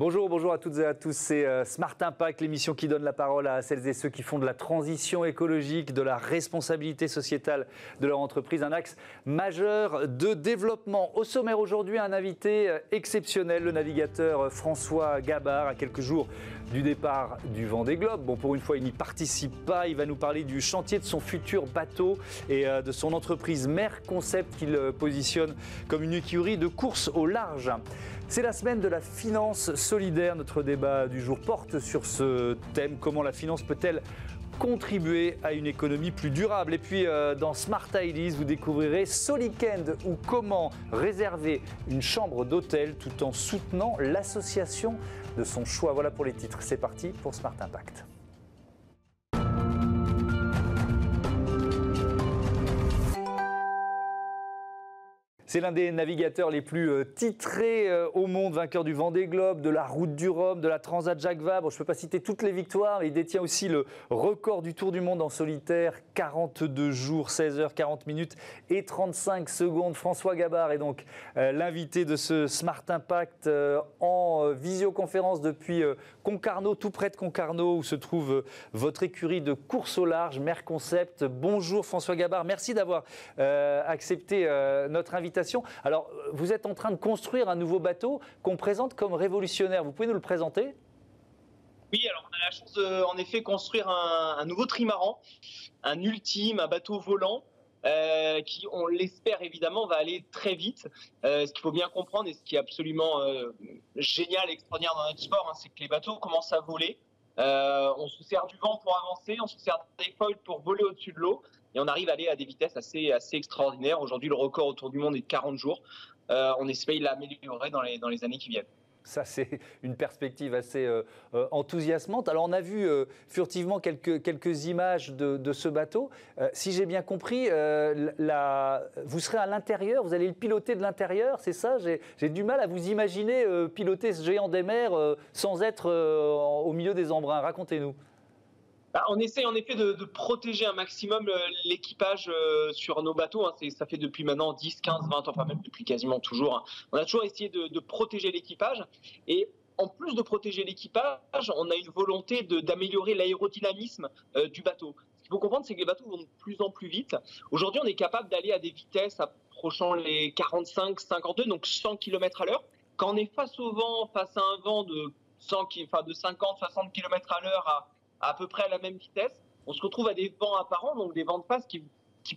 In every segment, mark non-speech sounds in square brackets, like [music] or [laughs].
Bonjour, bonjour à toutes et à tous. C'est euh, Smart Impact, l'émission qui donne la parole à celles et ceux qui font de la transition écologique, de la responsabilité sociétale de leur entreprise, un axe majeur de développement. Au sommaire aujourd'hui, un invité euh, exceptionnel, le navigateur euh, François Gabard, à quelques jours du départ du Vendée Globe. Bon, pour une fois, il n'y participe pas. Il va nous parler du chantier de son futur bateau et de son entreprise Mer Concept qu'il positionne comme une écurie de course au large. C'est la semaine de la finance solidaire. Notre débat du jour porte sur ce thème. Comment la finance peut-elle contribuer à une économie plus durable. Et puis euh, dans Smart Ideas, vous découvrirez Solikend ou comment réserver une chambre d'hôtel tout en soutenant l'association de son choix. Voilà pour les titres. C'est parti pour Smart Impact. C'est l'un des navigateurs les plus euh, titrés euh, au monde, vainqueur du Vendée Globe, de la Route du Rhum, de la Transat Jacques Vabre. je ne peux pas citer toutes les victoires, il détient aussi le record du Tour du Monde en solitaire, 42 jours, 16 heures, 40 minutes et 35 secondes. François Gabard est donc euh, l'invité de ce Smart Impact en visioconférence depuis Concarneau, tout près de Concarneau, où se trouve votre écurie de course au large, Mer Concept. Bonjour François Gabard, merci d'avoir accepté notre invitation alors, vous êtes en train de construire un nouveau bateau qu'on présente comme révolutionnaire. Vous pouvez nous le présenter? Oui, alors on a la chance de, en effet, construire un, nouveau trimaran, un ultime, un bateau volant, euh, qui, on l'espère évidemment, va aller très vite. Euh, ce qu'il faut bien comprendre et ce qui est absolument euh, génial, extraordinaire dans notre sport, hein, c'est que les bateaux commencent à voler. on se sert du vent pour avancer, on se sert des foils pour voler au-dessus de l'eau et on arrive à aller à des vitesses assez, assez extraordinaires. Aujourd'hui, le record autour du monde est de 40 jours. Euh, on espère l'améliorer dans les, dans les années qui viennent. Ça, c'est une perspective assez euh, euh, enthousiasmante. Alors, on a vu furtivement quelques, quelques images de, ce bateau. si j'ai bien compris, la, vous serez à l'intérieur, vous allez le piloter de l'intérieur, c'est ça? J'ai du mal à vous imaginer piloter ce géant des mers sans être au milieu des embruns. Racontez-nous. Bah, on essaie en effet de, protéger un maximum euh, l'équipage euh, sur nos bateaux. Hein. Ça fait depuis maintenant 10, 15, 20 ans, enfin même depuis quasiment toujours. Hein. On a toujours essayé de, protéger l'équipage. Et en plus de protéger l'équipage, on a une volonté d'améliorer l'aérodynamisme euh, du bateau. Ce qu'il faut comprendre, c'est que les bateaux vont de plus en plus vite. Aujourd'hui, on est capable d'aller à des vitesses approchant les 45, 52, donc 100 km à l'heure. Quand on est face au vent, face à un vent de, 100, enfin de 50, 60 km à l'heure à peu près à la même vitesse, on se retrouve à des vents apparents, donc des vents de face qui,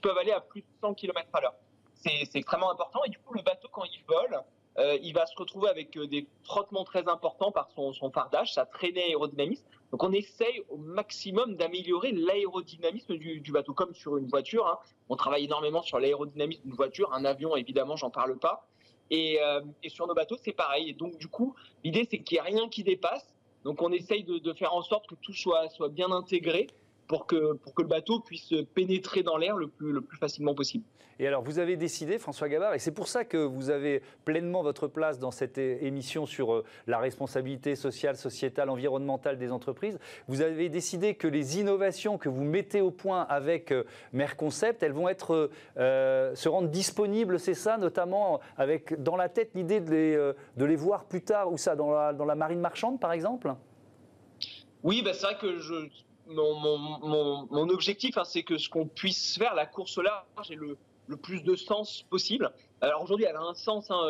peuvent aller à plus de 100 km à l'heure. C'est extrêmement important et du coup le bateau quand il vole, euh, il va se retrouver avec euh, des frottements très importants par son, son fardage, sa traînée aérodynamisme. Donc on essaye au maximum d'améliorer l'aérodynamisme du, du, bateau, comme sur une voiture. Hein. On travaille énormément sur l'aérodynamisme d'une voiture, un avion évidemment, j'en parle pas. Et, euh, et, sur nos bateaux, c'est pareil. Et donc du coup, l'idée c'est qu'il n'y ait rien qui dépasse donc on essaye de, faire en sorte que tout soit, soit bien intégré pour que, pour que le bateau puisse pénétrer dans l'air le plus, le plus facilement possible. Et alors, vous avez décidé, François Gabard, et c'est pour ça que vous avez pleinement votre place dans cette émission sur euh, la responsabilité sociale, sociétale, environnementale des entreprises, vous avez décidé que les innovations que vous mettez au point avec euh, Merconcept, elles vont être, euh, se rendre disponibles, c'est ça, notamment avec dans la tête l'idée de les, de les voir plus tard, ou ça, dans la, dans la marine marchande, par exemple? Oui, bah c'est vrai que je, mon, objectif, hein, c'est que ce qu'on puisse faire, la course large et le, plus de sens possible. Alors aujourd'hui, elle a un sens, hein,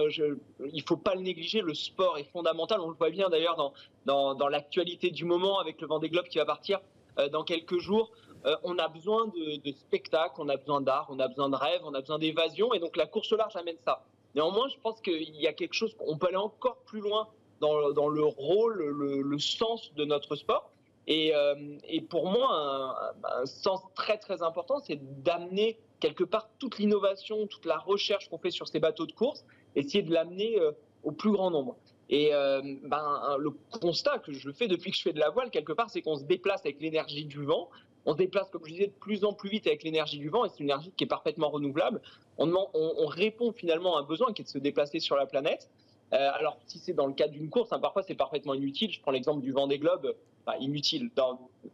il faut pas le négliger, le sport est fondamental, on le voit bien d'ailleurs dans, l'actualité du moment avec le Vendée Globe qui va partir euh, dans quelques jours. Euh, on a besoin de, de spectacle, on a besoin d'art, on a besoin de rêve, on a besoin d'évasion, et donc la course large amène ça. Néanmoins, je pense qu'il y a quelque chose, on peut aller encore plus loin dans, le rôle, le, le, sens de notre sport. Et, euh, et pour moi, un, sens très très important, c'est d'amener quelque part toute l'innovation, toute la recherche qu'on fait sur ces bateaux de course, essayer de l'amener euh, au plus grand nombre. Et euh, ben, le constat que je fais depuis que je fais de la voile, quelque part, c'est qu'on se déplace avec l'énergie du vent. On se déplace, comme je disais, de plus en plus vite avec l'énergie du vent, et c'est une énergie qui est parfaitement renouvelable. On, répond finalement à un besoin qui est de se déplacer sur la planète. Euh, alors, si c'est dans le cadre d'une course, hein, parfois c'est parfaitement inutile. Je prends l'exemple du vent des globes, inutile.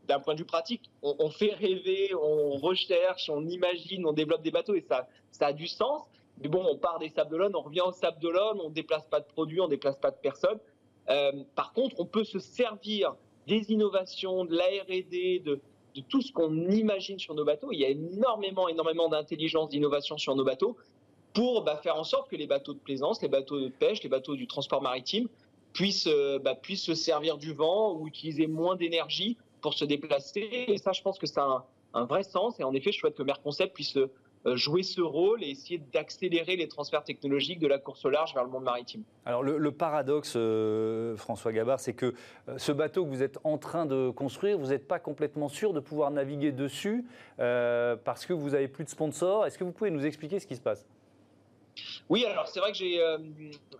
D'un point de vue pratique, on, fait rêver, on recherche, on imagine, on développe des bateaux et ça, a du sens. Mais bon, on part des Sables d'Olonne, on revient au Sables d'Olonne, on déplace pas de produits, on déplace pas de personnes. par contre, on peut se servir des innovations, de la R&D, de, de tout ce qu'on imagine sur nos bateaux. Il y a énormément, énormément d'intelligence, d'innovation sur nos bateaux pour bah, faire en sorte que les bateaux de plaisance, les bateaux de pêche, les bateaux du transport maritime puissent, euh, bah, puissent se servir du vent ou utiliser moins d'énergie pour se déplacer. Et ça, je pense que c'est un, un, vrai sens. Et en effet, je souhaite que Merconcept puisse euh, jouer ce rôle et essayer d'accélérer les transferts technologiques de la course au large vers le monde maritime. Alors le, paradoxe, euh, François Gabard, c'est que ce bateau que vous êtes en train de construire, vous n'êtes pas complètement sûr de pouvoir naviguer dessus parce que vous n'avez plus de sponsors. Est-ce que vous pouvez nous expliquer ce qui se passe? Oui, alors c'est vrai que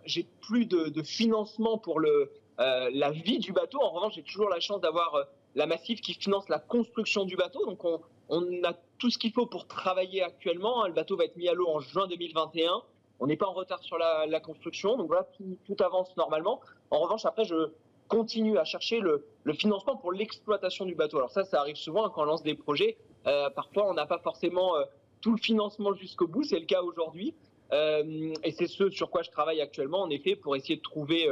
j'ai plus de, financement pour le, la vie du bateau. En revanche, j'ai toujours la chance d'avoir la Massif qui finance la construction du bateau. Donc on, a tout ce qu'il faut pour travailler actuellement. Le bateau va être mis à l'eau en juin 2021. On n'est pas en retard sur la, construction, donc voilà, tout, avance normalement. En revanche, après, je continue à chercher le, financement pour l'exploitation du bateau. Alors ça, ça arrive souvent hein, quand on lance des projets. Euh, parfois, on n'a pas forcément euh, tout le financement jusqu'au bout. C'est le cas aujourd'hui. Euh, et c'est ce sur quoi je travaille actuellement, en effet, pour essayer de trouver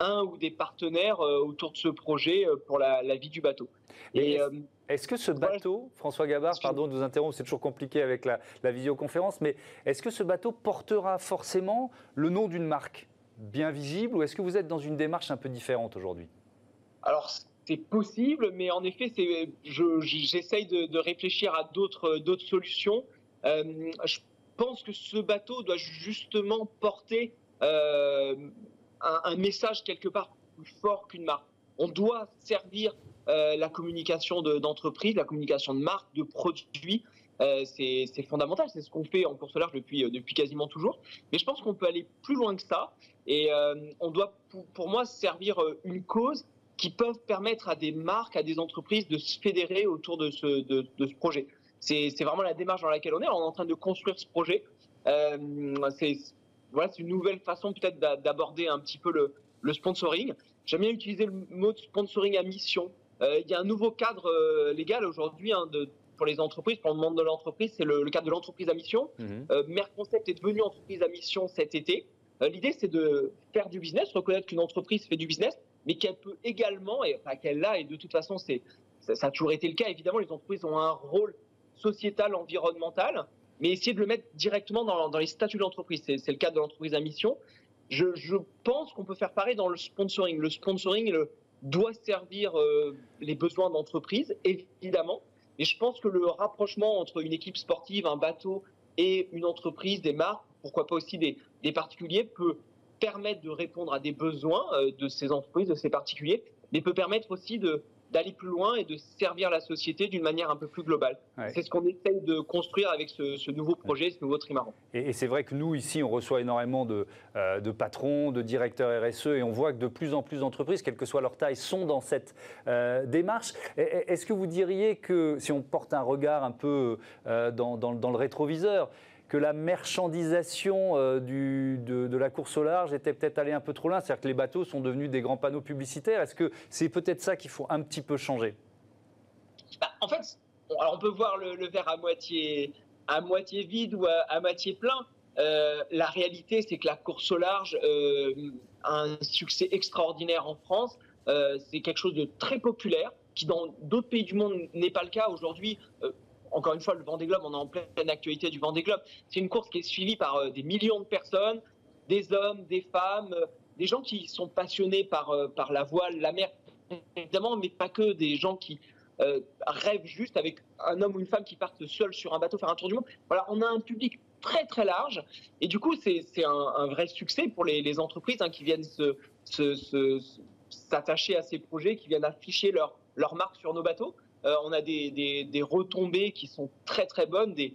un ou des partenaires autour de ce projet pour la, vie du bateau. Et, est-ce que ce bateau, François Gabard, pardon de vous interrompre, c'est toujours compliqué avec la, visioconférence, mais est-ce que ce bateau portera forcément le nom d'une marque bien visible ou est-ce que vous êtes dans une démarche un peu différente aujourd'hui? Alors, c'est possible, mais en effet, j'essaye de, réfléchir à d'autres solutions. Euh, je pense que ce bateau doit justement porter euh, un, message quelque part plus fort qu'une marque. On doit servir euh, la communication d'entreprise, la communication de marque, de produits. Euh, c'est fondamental, c'est ce qu'on fait en course large depuis, euh, depuis quasiment toujours. Mais je pense qu'on peut aller plus loin que ça. Et on doit, pour, moi, servir une cause qui peut permettre à des marques, à des entreprises de se fédérer autour de, ce projet. C'est vraiment la démarche dans laquelle on est. On est en train de construire ce projet. c'est voilà, une nouvelle façon peut-être d'aborder un petit peu le, le sponsoring. J'aime bien utiliser le mot de sponsoring à mission. Euh, il y a un nouveau cadre euh, légal aujourd'hui hein, pour les entreprises, pour le monde de l'entreprise, c'est le, cadre de l'entreprise à mission. Mhm. Euh, Merconcept est devenu entreprise à mission cet été. L'idée, c'est de faire du business, reconnaître qu'une entreprise fait du business, mais qu'elle peut également, et enfin qu'elle l'a, et de toute façon, c'est, ça, a toujours été le cas, évidemment, les entreprises ont un rôle sociétal, environnemental, mais essayer de le mettre directement dans, les statuts de l'entreprise. C'est, le cadre de l'entreprise à mission. Je, pense qu'on peut faire pareil dans le sponsoring. Le sponsoring, doit servir euh, les besoins d'entreprise, évidemment. Mais je pense que le rapprochement entre une équipe sportive, un bateau et une entreprise, des marques, pourquoi pas aussi des, des particuliers, peut permettre de répondre à des besoins euh, de ces entreprises, de ces particuliers, mais peut permettre aussi de, d'aller plus loin et de servir la société d'une manière un peu plus globale. C'est ce qu'on essaye de construire avec ce, nouveau projet, ce nouveau trimaran. Et, c'est vrai que nous, ici, on reçoit énormément de, euh, de, patrons, de directeurs RSE, et on voit que de plus en plus d'entreprises, quelle que soit leur taille, sont dans cette euh, démarche. Est-ce que vous diriez que, si on porte un regard un peu euh, dans, dans, dans le rétroviseur, que la marchandisation euh, de, la course au large était peut-être allée un peu trop loin, c'est-à-dire que les bateaux sont devenus des grands panneaux publicitaires. Est-ce que c'est peut-être ça qu'il faut un petit peu changer? Bah, En fait, alors on peut voir le, verre à moitié, à moitié vide ou à, moitié plein. Euh, la réalité, c'est que la course au large euh, a un succès extraordinaire en France. c'est quelque chose de très populaire qui dans d'autres pays du monde n'est pas le cas aujourd'hui encore une fois, le Vendée Globe, on est en pleine actualité du Vendée Globe. C'est une course qui est suivie par euh, des millions de personnes, des hommes, des femmes, euh, des gens qui sont passionnés par, euh, par la voile, la mer, évidemment, mais pas que des gens qui rêvent juste avec un homme ou une femme qui partent seul sur un bateau faire un tour du monde. Voilà, on a un public très très large et du coup c'est un, vrai succès pour les, entreprises hein, qui viennent s'attacher à ces projets, qui viennent afficher leur marque sur nos bateaux. Euh, on a des, retombées qui sont très très bonnes, des,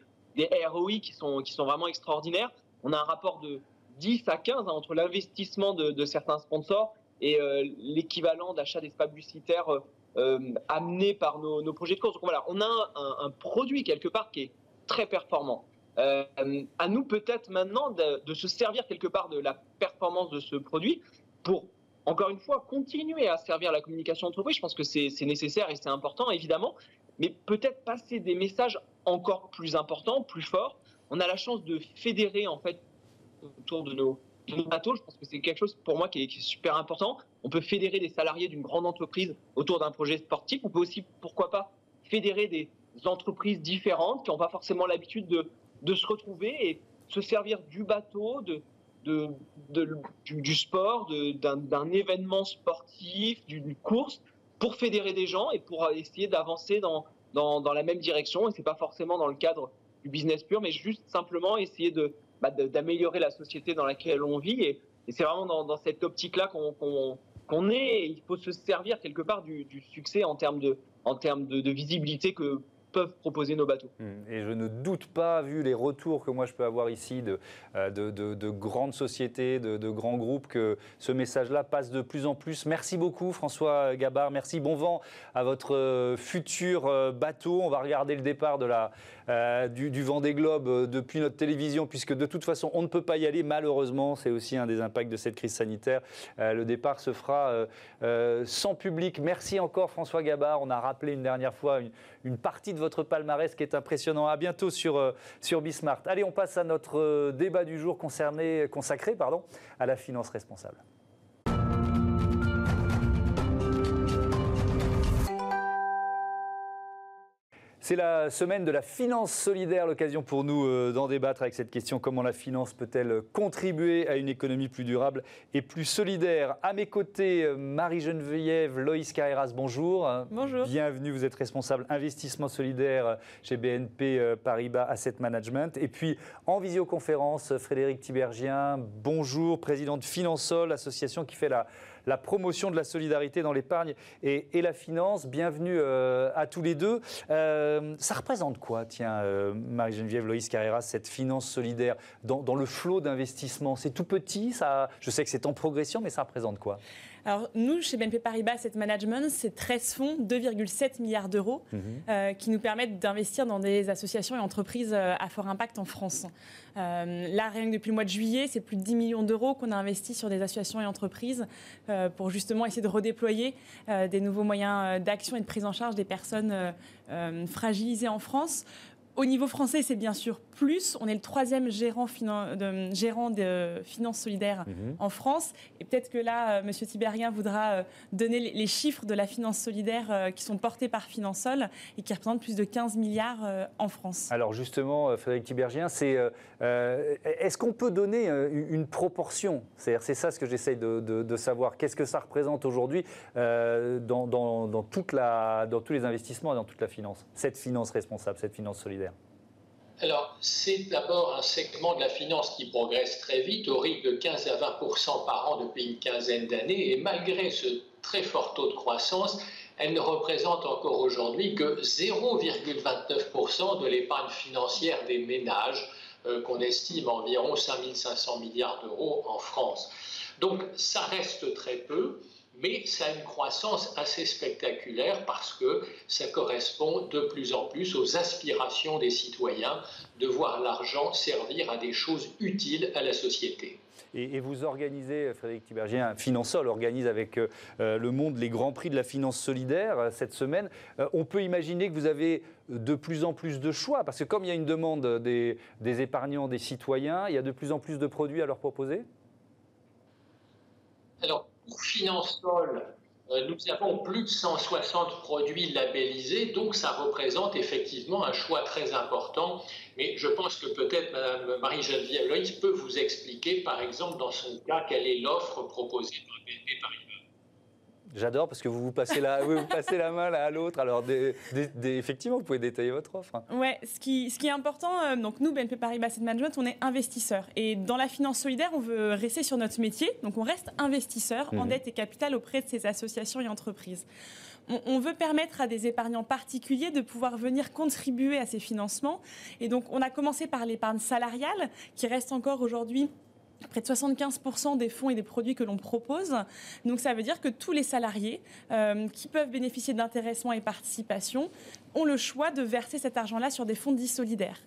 ROI qui sont, qui sont vraiment extraordinaires. On a un rapport de 10 à 15 hein, entre l'investissement de, certains sponsors et euh, l'équivalent d'achat d'espaces publicitaires euh, amenés par nos, projets de course. Donc voilà, on a un, produit quelque part qui est très performant. à nous peut-être maintenant de, se servir quelque part de la performance de ce produit pour encore une fois, continuer à servir la communication d'entreprise. Je pense que c'est nécessaire et c'est important, évidemment, mais peut-être passer des messages encore plus importants, plus forts. On a la chance de fédérer, en fait, autour de nos, bateaux. Je pense que c'est quelque chose pour moi qui est, super important. on peut fédérer des salariés d'une grande entreprise autour d'un projet sportif. On peut aussi, pourquoi pas, fédérer des entreprises différentes qui n'ont pas forcément l'habitude de, de, se retrouver et se servir du bateau, de, de, du, sport, d'un événement sportif, d'une course, pour fédérer des gens et pour essayer d'avancer dans, dans, la même direction. Et ce n'est pas forcément dans le cadre du business pur, mais juste simplement essayer de, bah, d'améliorer la société dans laquelle on vit. Et, c'est vraiment dans, cette optique-là qu'on est. Il faut se servir quelque part du, succès en termes de, en termes de visibilité que peuvent proposer nos bateaux. Mmh. Et je ne doute pas, vu les retours que moi je peux avoir ici de, euh, de, de grandes sociétés, de, grands groupes, que ce message-là passe de plus en plus. Merci beaucoup François Gabard, merci, bon vent à votre euh, futur euh, bateau. On va regarder le départ de la, euh, du, du Vendée Globe depuis notre télévision, puisque de toute façon on ne peut pas y aller, malheureusement, c'est aussi un des impacts de cette crise sanitaire. Euh, le départ se fera euh, sans public. Merci encore François Gabard, on a rappelé une dernière fois une, partie de votre palmarès qui est impressionnant. À bientôt sur, euh, sur Bismart. Allez, on passe à notre euh, débat du jour concerné, consacré pardon, à la finance responsable. C'est la semaine de la finance solidaire, l'occasion pour nous euh, d'en débattre avec cette question comment la finance peut-elle contribuer à une économie plus durable et plus solidaire? À mes côtés, euh, Marie-Geneviève Loïs Carreras, bonjour. Bonjour. Bienvenue, vous êtes responsable investissement solidaire chez BNP euh, Paribas Asset Management. Et puis en visioconférence, Frédéric Tibergien, bonjour, président de Finansol, association qui fait la la promotion de la solidarité dans l'épargne et, la finance. Bienvenue euh, à tous les deux. Euh, ça représente quoi, tiens, euh, Marie-Geneviève Loïs Carrera, cette finance solidaire dans, dans le flot d'investissement? C'est tout petit, ça, je sais que c'est en progression, mais ça représente quoi? Alors nous, chez BNP Paribas Asset Management, c'est 13 fonds, 2,7 milliards d'euros, mmh. euh, qui nous permettent d'investir dans des associations et entreprises euh, à fort impact en France. Euh, là, rien que depuis le mois de juillet, c'est plus de 10 millions d'euros qu'on a investi sur des associations et entreprises euh, pour justement essayer de redéployer des nouveaux moyens d'action et de prise en charge des personnes fragilisées en France. Au niveau français, c'est bien sûr plus. On est le troisième gérant, de, gérant de finances solidaires mmh. en France. Et peut-être que là, euh, Monsieur Tiberien voudra euh, donner les, les, chiffres de la finance solidaire euh, qui sont portés par Finansol et qui représentent plus de 15 milliards en France. Alors justement, Frédéric Tibergien, c'est euh, est-ce qu'on peut donner une proportion? C'est-à-dire, c'est ça ce que j'essaye de, de, de, savoir. Qu'est-ce que ça représente aujourd'hui dans, dans, dans, toute la, dans tous les investissements et dans toute la finance? Cette finance responsable, cette finance solidaire alors, c'est d'abord un segment de la finance qui progresse très vite, au rythme de 15 à 20% par an depuis une quinzaine d'années, et malgré ce très fort taux de croissance, elle ne représente encore aujourd'hui que 0,29 de l'épargne financière des ménages, euh, qu'on estime environ 5 500 milliards d'euros en France. Donc, ça reste très peu mais ça a une croissance assez spectaculaire parce que ça correspond de plus en plus aux aspirations des citoyens de voir l'argent servir à des choses utiles à la société. Et, vous organisez, Frédéric Tibergien, Finansol organise avec euh, le monde les grands prix de la finance solidaire euh, cette semaine. Euh, on peut imaginer que vous avez de plus en plus de choix, parce que comme il y a une demande des, des épargnants, des citoyens, il y a de plus en plus de produits à leur proposer? Alors, pour Finansol, euh, nous avons plus de 160 produits labellisés, donc ça représente effectivement un choix très important. Mais je pense que peut-être Mme Marie-Geneviève Loïs peut vous expliquer, par exemple, dans son cas, quelle est l'offre proposée par BNP. J'adore parce que vous vous passez la, [laughs] vous passez la main l'un à l'autre. Alors, des, des, des, effectivement, vous pouvez détailler votre offre. Ouais, ce qui, ce qui est important, euh, donc nous, BNP Paribas Asset Management, on est investisseurs. Et dans la finance solidaire, on veut rester sur notre métier. Donc, on reste investisseur mmh. en dette et capital auprès de ces associations et entreprises. On, on veut permettre à des épargnants particuliers de pouvoir venir contribuer à ces financements. Et donc, on a commencé par l'épargne salariale, qui reste encore aujourd'hui près de 75% des fonds et des produits que l'on propose. Donc ça veut dire que tous les salariés euh, qui peuvent bénéficier d'intéressement et participation ont le choix de verser cet argent-là sur des fonds dits solidaires.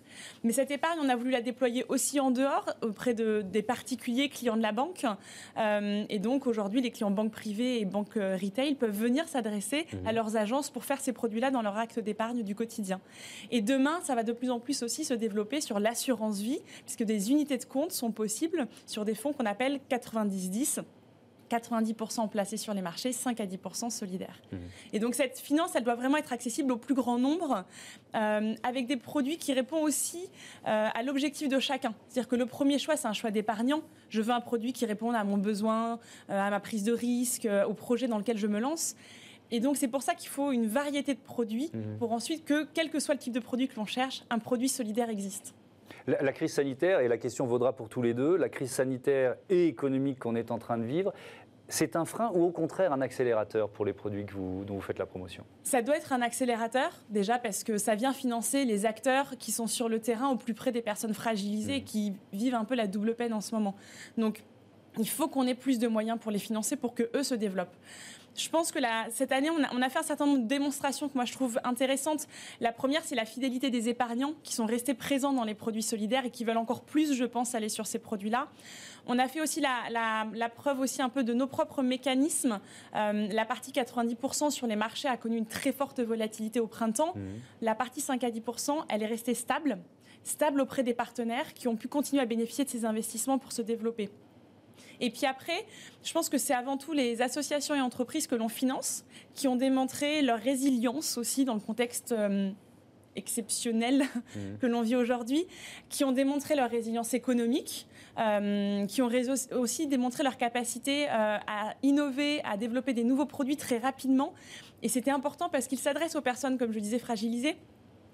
Mais cette épargne, on a voulu la déployer aussi en dehors, auprès de, des particuliers clients de la banque. Euh, et donc aujourd'hui, les clients banques privées et banques euh, retail peuvent venir s'adresser mmh. à leurs agences pour faire ces produits-là dans leur acte d'épargne du quotidien. Et demain, ça va de plus en plus aussi se développer sur l'assurance vie, puisque des unités de compte sont possibles sur des fonds qu'on appelle 90-10 90% placés sur les marchés, 5 à 10% solidaires. Mmh. Et donc cette finance, elle doit vraiment être accessible au plus grand nombre, euh, avec des produits qui répondent aussi euh, à l'objectif de chacun. C'est-à-dire que le premier choix, c'est un choix d'épargnant. Je veux un produit qui réponde à mon besoin, euh, à ma prise de risque, au projet dans lequel je me lance. Et donc c'est pour ça qu'il faut une variété de produits mmh. pour ensuite que, quel que soit le type de produit que l'on cherche, un produit solidaire existe. La, crise sanitaire, et la question vaudra pour tous les deux, la crise sanitaire et économique qu'on est en train de vivre, c'est un frein ou au contraire un accélérateur pour les produits que vous, dont vous faites la promotion? Ça doit être un accélérateur, déjà parce que ça vient financer les acteurs qui sont sur le terrain au plus près des personnes fragilisées, mmh. qui vivent un peu la double peine en ce moment. Donc il faut qu'on ait plus de moyens pour les financer pour que eux se développent. Je pense que cette année, on a, fait un certain nombre de démonstrations que moi je trouve intéressantes. La première, c'est la fidélité des épargnants qui sont restés présents dans les produits solidaires et qui veulent encore plus, je pense, aller sur ces produits-là. On a fait aussi la, preuve aussi un peu de nos propres mécanismes. Euh, la partie 90% sur les marchés a connu une très forte volatilité au printemps. Mmh. La partie 5 à 10%, elle est restée stable, stable auprès des partenaires qui ont pu continuer à bénéficier de ces investissements pour se développer. Et puis après, je pense que c'est avant tout les associations et entreprises que l'on finance qui ont démontré leur résilience aussi dans le contexte euh, exceptionnel mmh. [laughs] que l'on vit aujourd'hui, qui ont démontré leur résilience économique, euh, qui ont aussi démontré leur capacité euh, à innover, à développer des nouveaux produits très rapidement. Et c'était important parce qu'ils s'adressent aux personnes, comme je disais, fragilisées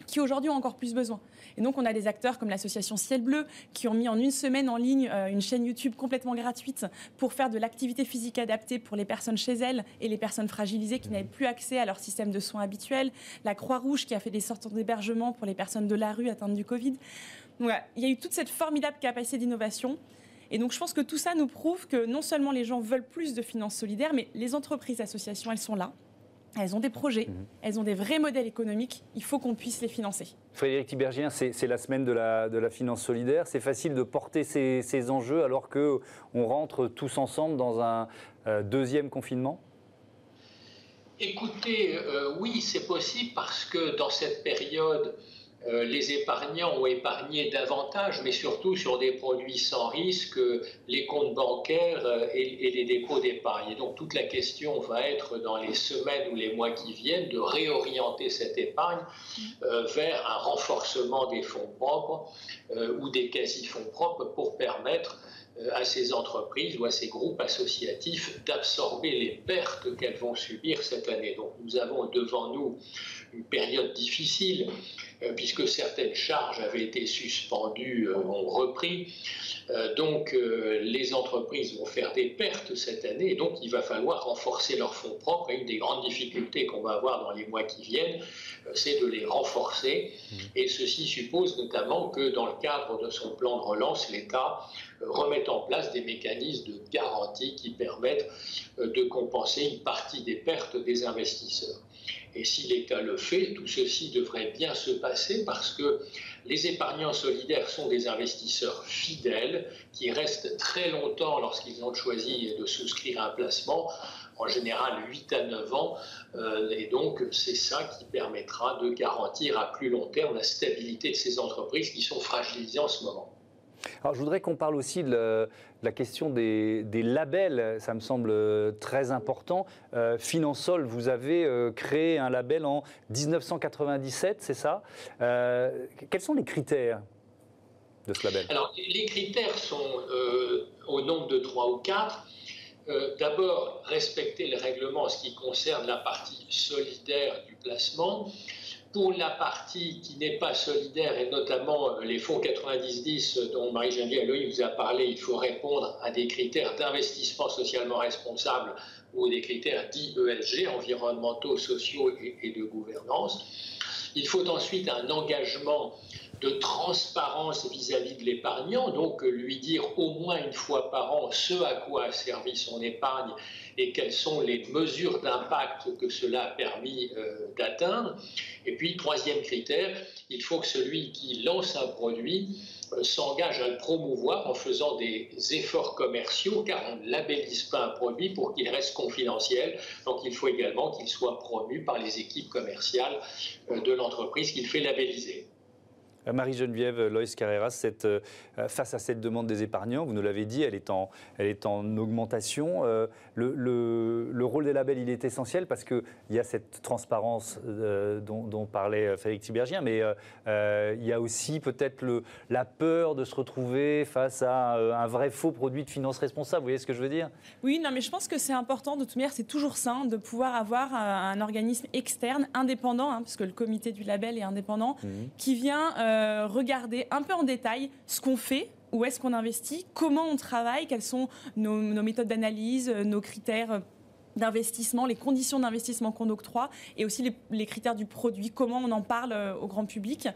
qui aujourd'hui ont encore plus besoin. Et donc on a des acteurs comme l'association Ciel Bleu qui ont mis en une semaine en ligne euh, une chaîne YouTube complètement gratuite pour faire de l'activité physique adaptée pour les personnes chez elles et les personnes fragilisées qui n'avaient plus accès à leur système de soins habituel. La Croix-Rouge qui a fait des sortes d'hébergement pour les personnes de la rue atteintes du Covid. Donc, il y a eu toute cette formidable capacité d'innovation. Et donc je pense que tout ça nous prouve que non seulement les gens veulent plus de finances solidaires, mais les entreprises, associations, elles sont là. Elles ont des projets, mhm. elles ont des vrais modèles économiques, il faut qu'on puisse les financer. Frédéric Tibergien, c'est la semaine de la, de la finance solidaire. C'est facile de porter ces, enjeux alors qu'on rentre tous ensemble dans un euh, deuxième confinement? Écoutez, euh, oui, c'est possible parce que dans cette période euh, les épargnants ont épargné davantage, mais surtout sur des produits sans risque, les comptes bancaires euh, et, les dépôts d'épargne. Et donc toute la question va être dans les semaines ou les mois qui viennent de réorienter cette épargne euh, vers un renforcement des fonds propres ou des quasi-fonds propres pour permettre à ces entreprises ou à ces groupes associatifs d'absorber les pertes qu'elles vont subir cette année. Donc nous avons devant nous une période difficile euh, puisque certaines charges avaient été suspendues, euh, ont repris. Euh, donc les entreprises vont faire des pertes cette année et donc il va falloir renforcer leurs fonds propres. Et une des grandes difficultés qu'on va avoir dans les mois qui viennent, c'est de les renforcer. Mmh. Et ceci suppose notamment que dans le cadre de son plan de relance, l'État remette en place des mécanismes de garantie qui permettent de compenser une partie des pertes des investisseurs. Et si l'État le fait, tout ceci devrait bien se passer parce que les épargnants solidaires sont des investisseurs fidèles qui restent très longtemps lorsqu'ils ont choisi de souscrire un placement, en général 8 à 9 ans, euh, et donc c'est ça qui permettra de garantir à plus long terme la stabilité de ces entreprises qui sont fragilisées en ce moment. Alors, je voudrais qu'on parle aussi de la, question des, labels. Ça me semble euh, très important. Euh, Finansol, vous avez euh, créé un label en 1997, c'est ça? Quels sont les critères de ce label? Alors, les critères sont au nombre de trois ou quatre. D'abord, respecter le règlement en ce qui concerne la partie solidaire du placement pour la partie qui n'est pas solidaire, et notamment euh, les fonds 90-10 dont Marie-Geneviève Loïc vous a parlé, il faut répondre à des critères d'investissement socialement responsable ou des critères dits ESG, environnementaux, sociaux et de gouvernance. Il faut ensuite un engagement de transparence vis-à-vis de l'épargnant, donc lui dire au moins une fois par an ce à quoi a servi son épargne et quelles sont les mesures d'impact que cela a permis euh, d'atteindre. Et puis, troisième critère, il faut que celui qui lance un produit euh, s'engage à le promouvoir en faisant des efforts commerciaux, car on ne labellise pas un produit pour qu'il reste confidentiel. Donc il faut également qu'il soit promu par les équipes commerciales euh, de l'entreprise qu'il fait labelliser. Marie-Geneviève Loïs Carreras, face à cette demande des épargnants, vous nous l'avez dit, elle est en, elle est en augmentation. Le, le, rôle des labels, il est essentiel parce qu'il y a cette transparence dont, dont, parlait Frédéric Tibergien, mais il y a aussi peut-être la peur de se retrouver face à un vrai faux produit de finance responsable. Vous voyez ce que je veux dire? Oui, non, mais je pense que c'est important. De toute manière, c'est toujours sain de pouvoir avoir un organisme externe, indépendant, hein, puisque le comité du label est indépendant, mmh. qui vient euh, regarder un peu en détail ce qu'on fait où est-ce qu'on investit, comment on travaille, quelles sont nos, méthodes d'analyse, nos critères d'investissement, les conditions d'investissement qu'on octroie et aussi les, critères du produit, comment on en parle euh, au grand public.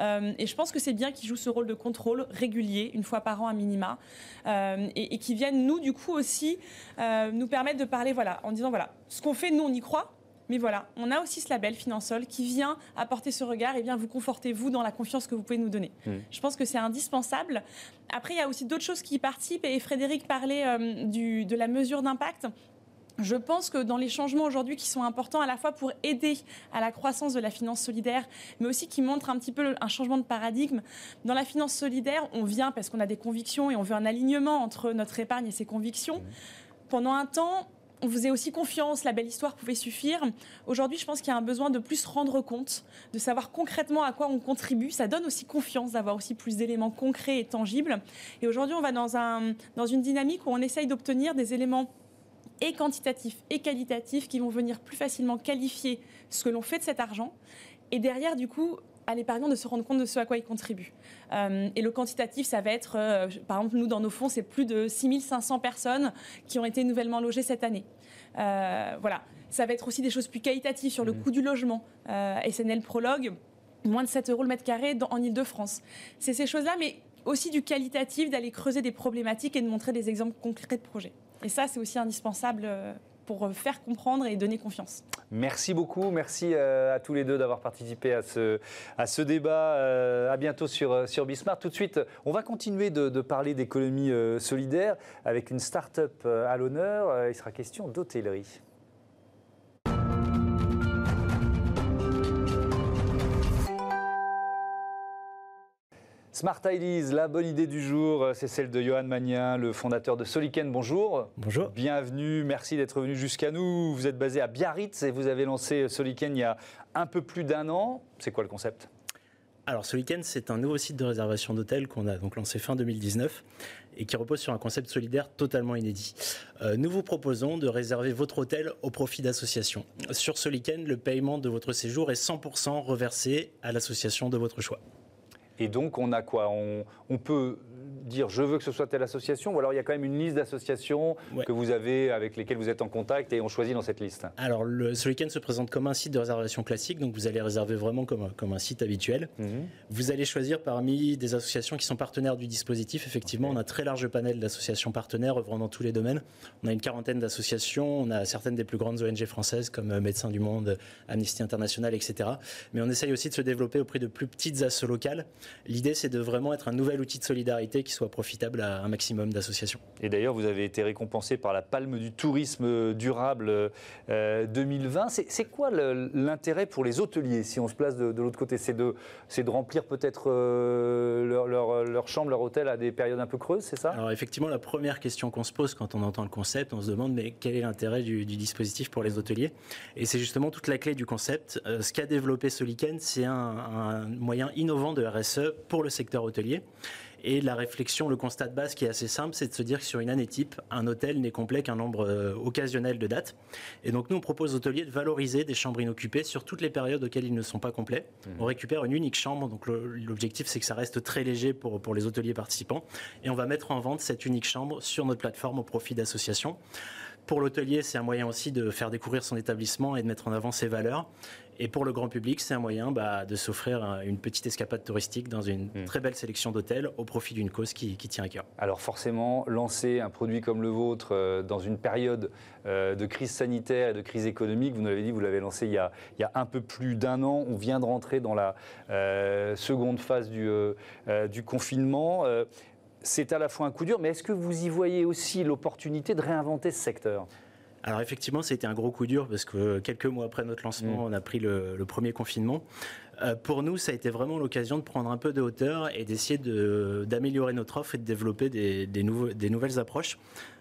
Euh, et je pense que c'est bien qu'ils jouent ce rôle de contrôle régulier, une fois par an à minima, et, et qui viennent, nous, du coup, aussi nous permettre de parler, voilà, en disant, voilà, ce qu'on fait, nous, on y croit, mais voilà, on a aussi ce label Finansol qui vient apporter ce regard et vient vous conforter, vous, dans la confiance que vous pouvez nous donner. Mmh. Je pense que c'est indispensable. Après, il y a aussi d'autres choses qui participent et Frédéric parlait euh, du, de la mesure d'impact. Je pense que dans les changements aujourd'hui qui sont importants à la fois pour aider à la croissance de la finance solidaire, mais aussi qui montrent un petit peu un changement de paradigme, dans la finance solidaire, on vient parce qu'on a des convictions et on veut un alignement entre notre épargne et ses convictions. Mmh. Pendant un temps, on faisait aussi confiance, la belle histoire pouvait suffire. Aujourd'hui, je pense qu'il y a un besoin de plus rendre compte, de savoir concrètement à quoi on contribue. Ça donne aussi confiance d'avoir aussi plus d'éléments concrets et tangibles. Et aujourd'hui, on va dans, un, dans une dynamique où on essaye d'obtenir des éléments et quantitatifs et qualitatifs qui vont venir plus facilement qualifier ce que l'on fait de cet argent. Et derrière, du coup, à l'épargnant de se rendre compte de ce à quoi il contribue. Euh, et le quantitatif, ça va être, euh, par exemple, nous, dans nos fonds, c'est plus de 6500 personnes qui ont été nouvellement logées cette année. Euh, voilà. Ça va être aussi des choses plus qualitatives sur le mmh. coût du logement. SNL Prologue, moins de 7 euros le mètre carré en Ile-de-France. C'est ces choses-là, mais aussi du qualitatif, d'aller creuser des problématiques et de montrer des exemples concrets de projets. Et ça, c'est aussi indispensable pour euh, faire comprendre et donner confiance. Merci beaucoup, merci euh, à tous les deux d'avoir participé à ce, à ce débat. Euh, à bientôt sur, sur Bismarck. Tout de suite, on va continuer de, de parler d'économie solidaire avec une start-up à l'honneur. Il sera question d'hôtellerie. Smart Ideas, la bonne idée du jour, c'est celle de Johan Magnin, le fondateur de Soliken. Bonjour. Bonjour. Bienvenue, merci d'être venu jusqu'à nous. Vous êtes basé à Biarritz et vous avez lancé Soliken il y a un peu plus d'un an. C'est quoi le concept? Alors, Soliken, c'est un nouveau site de réservation d'hôtels qu'on a donc lancé fin 2019 et qui repose sur un concept solidaire totalement inédit. Euh, nous vous proposons de réserver votre hôtel au profit d'associations. Sur Soliken, le paiement de votre séjour est 100% reversé à l'association de votre choix. Et donc, on a quoi? On, peut dire je veux que ce soit telle association ou alors il y a quand même une liste d'associations que vous avez avec lesquelles vous êtes en contact et on choisit dans cette liste Alors le, ce week-end se présente comme un site de réservation classique, donc vous allez réserver vraiment comme, comme un site habituel. Mhm. Vous allez choisir parmi des associations qui sont partenaires du dispositif. Effectivement, on a un très large panel d'associations partenaires œuvrant dans tous les domaines. On a une quarantaine d'associations, on a certaines des plus grandes ONG françaises comme euh, Médecins du Monde, Amnesty International, etc. Mais on essaye aussi de se développer auprès de plus petites assos locales. L'idée, c'est de vraiment être un nouvel outil de solidarité qui soit profitable à un maximum d'associations. Et d'ailleurs, vous avez été récompensé par la Palme du tourisme durable 2020. Euh, c'est quoi l'intérêt pour les hôteliers, si on se place de, l'autre côté? C'est de, de, remplir peut-être euh, leur, leur, chambre, leur hôtel à des périodes un peu creuses, c'est ça? Alors effectivement, la première question qu'on se pose quand on entend le concept, on se demande mais quel est l'intérêt du, dispositif pour les hôteliers? Et c'est justement toute la clé du concept. Euh, ce qu'a développé ce week-end, c'est un, un moyen innovant de RSE pour le secteur hôtelier. Et la réflexion, le constat de base qui est assez simple, c'est de se dire que sur une année type, un hôtel n'est complet qu'un nombre euh, occasionnel de dates. Et donc nous, on propose aux hôteliers de valoriser des chambres inoccupées sur toutes les périodes auxquelles ils ne sont pas complets. Mmh. On récupère une unique chambre, donc l'objectif c'est que ça reste très léger pour, pour les hôteliers participants. Et on va mettre en vente cette unique chambre sur notre plateforme au profit d'associations. Pour l'hôtelier, c'est un moyen aussi de faire découvrir son établissement et de mettre en avant ses valeurs. Et pour le grand public, c'est un moyen bah, de s'offrir une petite escapade touristique dans une hmm. très belle sélection d'hôtels au profit d'une cause qui, tient à cœur. Alors forcément, lancer un produit comme le vôtre euh, dans une période euh, de crise sanitaire et de crise économique, vous nous l'avez dit, vous l'avez lancé il y, a, il y, a, un peu plus d'un an. On vient de rentrer dans la euh, seconde phase du, du confinement c'est à la fois un coup dur, mais est-ce que vous y voyez aussi l'opportunité de réinventer ce secteur? Alors effectivement, c'était un gros coup dur parce que quelques mois après notre lancement, mm. on a pris le, premier confinement. pour nous, ça a été vraiment l'occasion de prendre un peu de hauteur et d'essayer d'améliorer notre offre et de développer des, des, des nouvelles approches.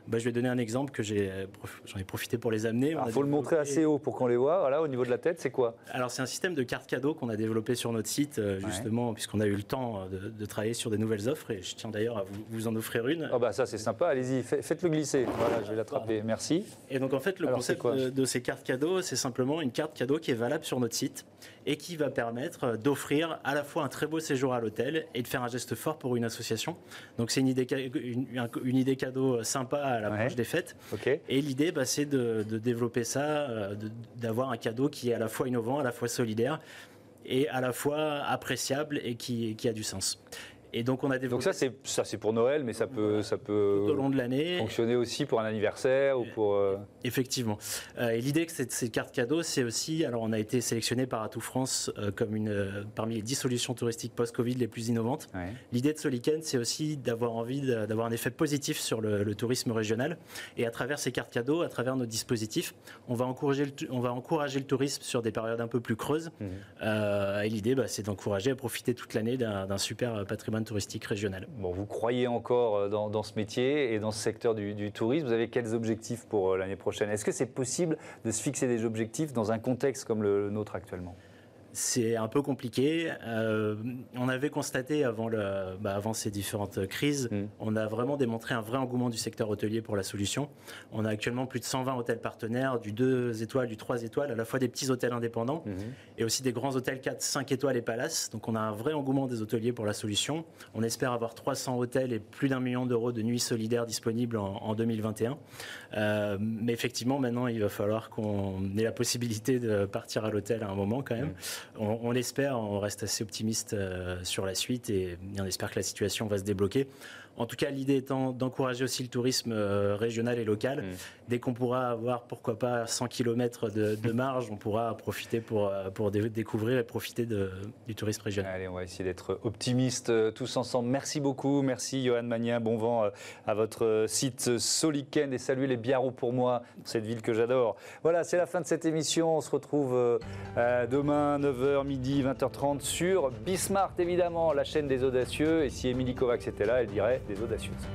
Bah, je vais donner un exemple que j'ai, j'en ai profité pour les amener. Il faut le montrer assez haut pour qu'on les voit. Voilà, au niveau de la tête, c'est quoi? Alors, c'est un système de carte cadeau qu'on a développé sur notre site, euh, justement, puisqu'on a eu le temps de, travailler sur des nouvelles offres. Et je tiens d'ailleurs à vous, en offrir une. Ah, bah ça, c'est sympa. Allez-y, faites-le glisser. Voilà, je vais l'attraper. Merci. Et donc, en fait, le concept de, ces cartes cadeaux, c'est simplement une carte cadeau qui est valable sur notre site et qui va permettre d'offrir à la fois un très beau séjour à l'hôtel et de faire un geste fort pour une association. Donc, c'est une idée, une, une idée cadeau sympa à l'approche des fêtes. Et l'idée, bah, c'est de, développer ça, euh, d'avoir un cadeau qui est à la fois innovant, à la fois solidaire et à la fois appréciable et qui, qui a du sens. Et donc on a développé. Donc ça c'est ça c'est pour Noël, mais ça peut ça peut tout au long de l'année fonctionner aussi pour un anniversaire ou pour. Euh, Effectivement. Euh, et l'idée que cette, ces cartes cadeaux, c'est aussi alors on a été sélectionné par Atout France euh, comme une parmi les 10 solutions touristiques post-Covid les plus innovantes. L'idée de Soliken, c'est aussi d'avoir envie d'avoir un effet positif sur le, tourisme régional. Et à travers ces cartes cadeaux, à travers nos dispositifs, on va encourager le, on va encourager le tourisme sur des périodes un peu plus creuses. Mmh. et l'idée, bah, c'est d'encourager à profiter toute l'année d'un super patrimoine touristique régional. Bon, vous croyez encore euh, dans, ce métier et dans ce secteur du, tourisme. Vous avez quels objectifs pour euh, l'année prochaine? Est-ce que c'est possible de se fixer des objectifs dans un contexte comme le nôtre actuellement? C'est un peu compliqué. Euh, on avait constaté avant, le, bah, avant ces différentes crises, mm. on a vraiment démontré un vrai engouement du secteur hôtelier pour la solution. On a actuellement plus de 120 hôtels partenaires, du 2 étoiles, du 3 étoiles, à la fois des petits hôtels indépendants mm-hmm. et aussi des grands hôtels 4, 5 étoiles et palaces. Donc on a un vrai engouement des hôteliers pour la solution. On espère avoir 300 hôtels et plus d'un million d'euros de nuits solidaires disponibles en, 2021. Euh, mais effectivement, maintenant, il va falloir qu'on ait la possibilité de partir à l'hôtel à un moment quand même. On, l'espère, on reste assez optimiste euh, sur la suite et on espère que la situation va se débloquer. En tout cas, l'idée étant d'encourager aussi le tourisme euh, régional et local. Mm. Dès qu'on pourra avoir, pourquoi pas, 100 km de, marge, on pourra profiter pour, euh, pour découvrir et profiter du tourisme régional. Allez, on va essayer d'être optimistes euh, tous ensemble. Merci beaucoup. Merci, Johan Magnin. Bon vent à votre site Soliken et saluez les Biarros pour moi, cette ville que j'adore. Voilà, c'est la fin de cette émission. On se retrouve demain, 9h, midi, 20h30 sur Bismart, évidemment, la chaîne des audacieux. Et si Émilie Kovacs était là, elle dirait des audacieuses.